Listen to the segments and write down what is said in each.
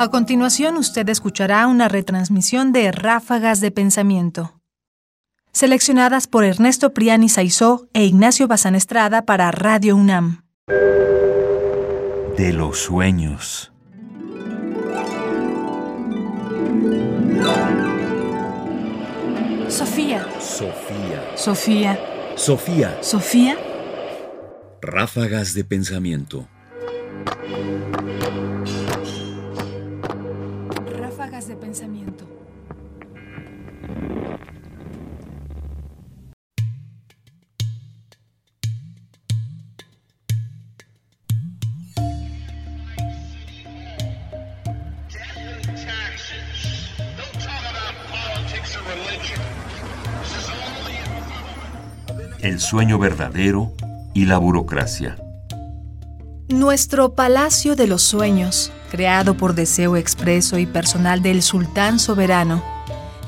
A continuación, usted escuchará una retransmisión de Ráfagas de Pensamiento, seleccionadas por Ernesto Priani Saizó e Ignacio Bazán Estrada para Radio UNAM. De los sueños. Sofía. Sofía. Sofía. Sofía. Sofía. Ráfagas de pensamiento. De pensamiento. El sueño verdadero y la burocracia. Nuestro Palacio de los Sueños, creado por deseo expreso y personal del sultán soberano,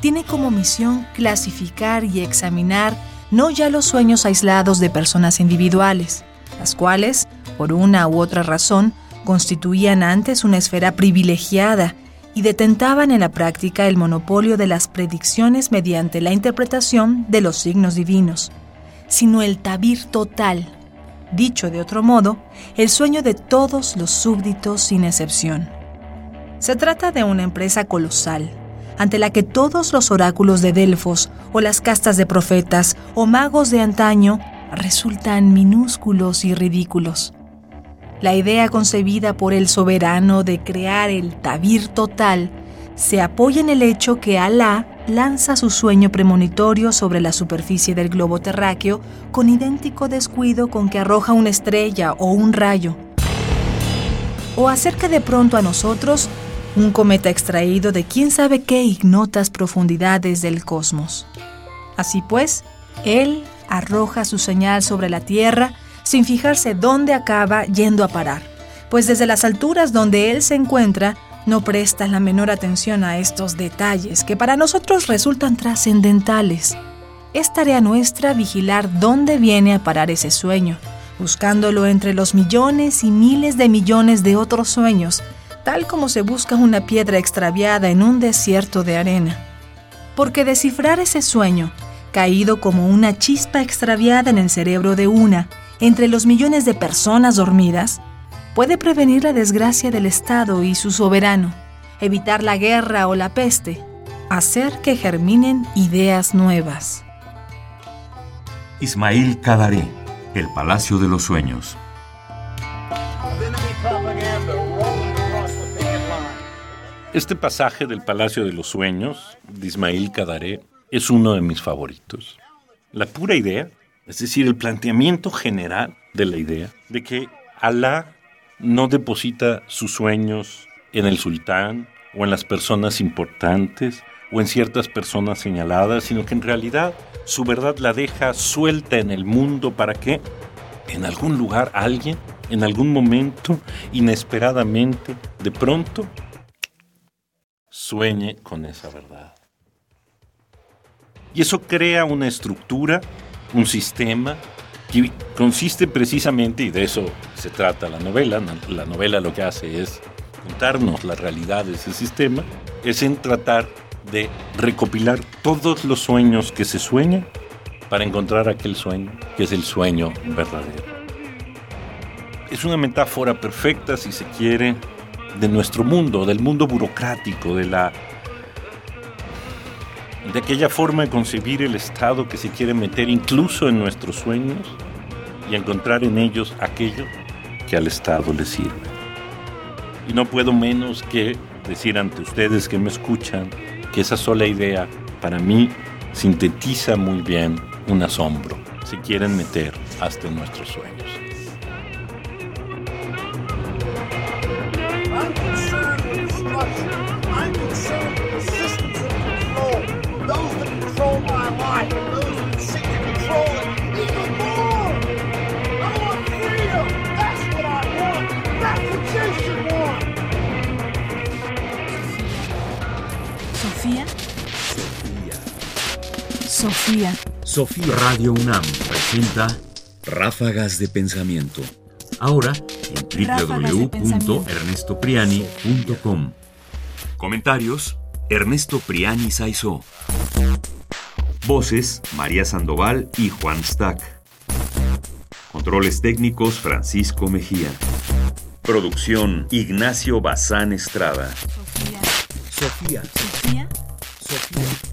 tiene como misión clasificar y examinar no ya los sueños aislados de personas individuales, las cuales, por una u otra razón, constituían antes una esfera privilegiada y detentaban en la práctica el monopolio de las predicciones mediante la interpretación de los signos divinos, sino el tabir total, dicho de otro modo, el sueño de todos los súbditos sin excepción. Se trata de una empresa colosal, ante la que todos los oráculos de Delfos o las castas de profetas o magos de antaño resultan minúsculos y ridículos. La idea concebida por el soberano de crear el tabir total se apoya en el hecho que Alá lanza su sueño premonitorio sobre la superficie del globo terráqueo con idéntico descuido con que arroja una estrella o un rayo. O acerca de pronto a nosotros un cometa extraído de quién sabe qué ignotas profundidades del cosmos. Así pues, él arroja su señal sobre la Tierra sin fijarse dónde acaba yendo a parar, pues desde las alturas donde él se encuentra no presta la menor atención a estos detalles que para nosotros resultan trascendentales. Es tarea nuestra vigilar dónde viene a parar ese sueño, buscándolo entre los millones y miles de millones de otros sueños, tal como se busca una piedra extraviada en un desierto de arena. Porque descifrar ese sueño, caído como una chispa extraviada en el cerebro de una, entre los millones de personas dormidas, puede prevenir la desgracia del Estado y su soberano, evitar la guerra o la peste, hacer que germinen ideas nuevas. Ismail Cadaré, El Palacio de los Sueños. Este pasaje del Palacio de los Sueños de Ismail Cadaré es uno de mis favoritos. La pura idea, es decir, el planteamiento general de la idea de que Alá no deposita sus sueños en el sultán o en las personas importantes o en ciertas personas señaladas, sino que en realidad su verdad la deja suelta en el mundo para que en algún lugar alguien, en algún momento, inesperadamente, de pronto, sueñe con esa verdad. Y eso crea una estructura, un sistema, que consiste precisamente, y de eso se trata la novela, la novela lo que hace es contarnos la realidad de ese sistema, es en tratar de recopilar todos los sueños que se sueñan para encontrar aquel sueño que es el sueño verdadero. Es una metáfora perfecta, si se quiere, de nuestro mundo, del mundo burocrático, de la de aquella forma de concebir el Estado que se quiere meter incluso en nuestros sueños y encontrar en ellos aquello que al Estado le sirve. Y no puedo menos que decir ante ustedes que me escuchan que esa sola idea para mí sintetiza muy bien un asombro. Se quieren meter hasta en nuestros sueños. Sofía. Sofía Radio UNAM presenta Ráfagas de Pensamiento. Ahora en www.ernestopriani.com. Comentarios: Ernesto Priani Saizó. Voces: María Sandoval y Juan Stack. Controles técnicos: Francisco Mejía. Producción: Ignacio Bazán Estrada. Sofía. Sofía. Sofía.